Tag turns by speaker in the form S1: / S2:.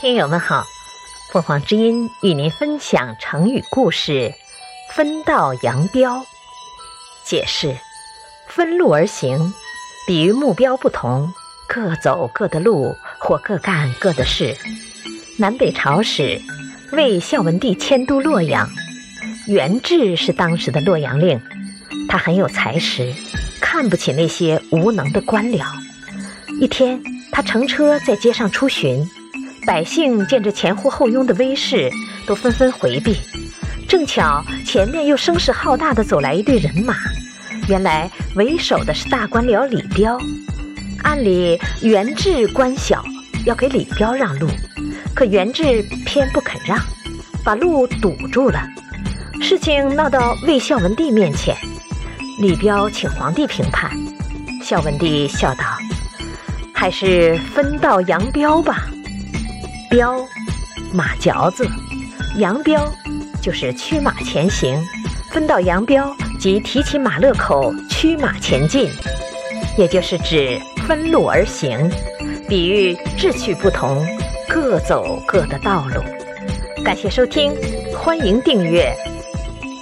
S1: 听友们好，凤凰之音与您分享成语故事“分道扬镳”。解释：分路而行，比喻目标不同，各走各的路，或各干各的事。南北朝时，魏孝文帝迁都洛阳，元志是当时的洛阳令，他很有才识，看不起那些无能的官僚。一天，他乘车在街上出巡。百姓见这前呼后拥的威势，都纷纷回避。正巧前面又声势浩大的走来一队人马，原来为首的是大官僚李彪。按理元志官小，要给李彪让路，可元志偏不肯让，把路堵住了。事情闹到魏孝文帝面前，李彪请皇帝评判。孝文帝笑道：“还是分道扬镳吧。”彪，马嚼子；扬镳，就是驱马前行。分道扬镳，即提起马勒口，驱马前进，也就是指分路而行，比喻志趣不同，各走各的道路。感谢收听，欢迎订阅。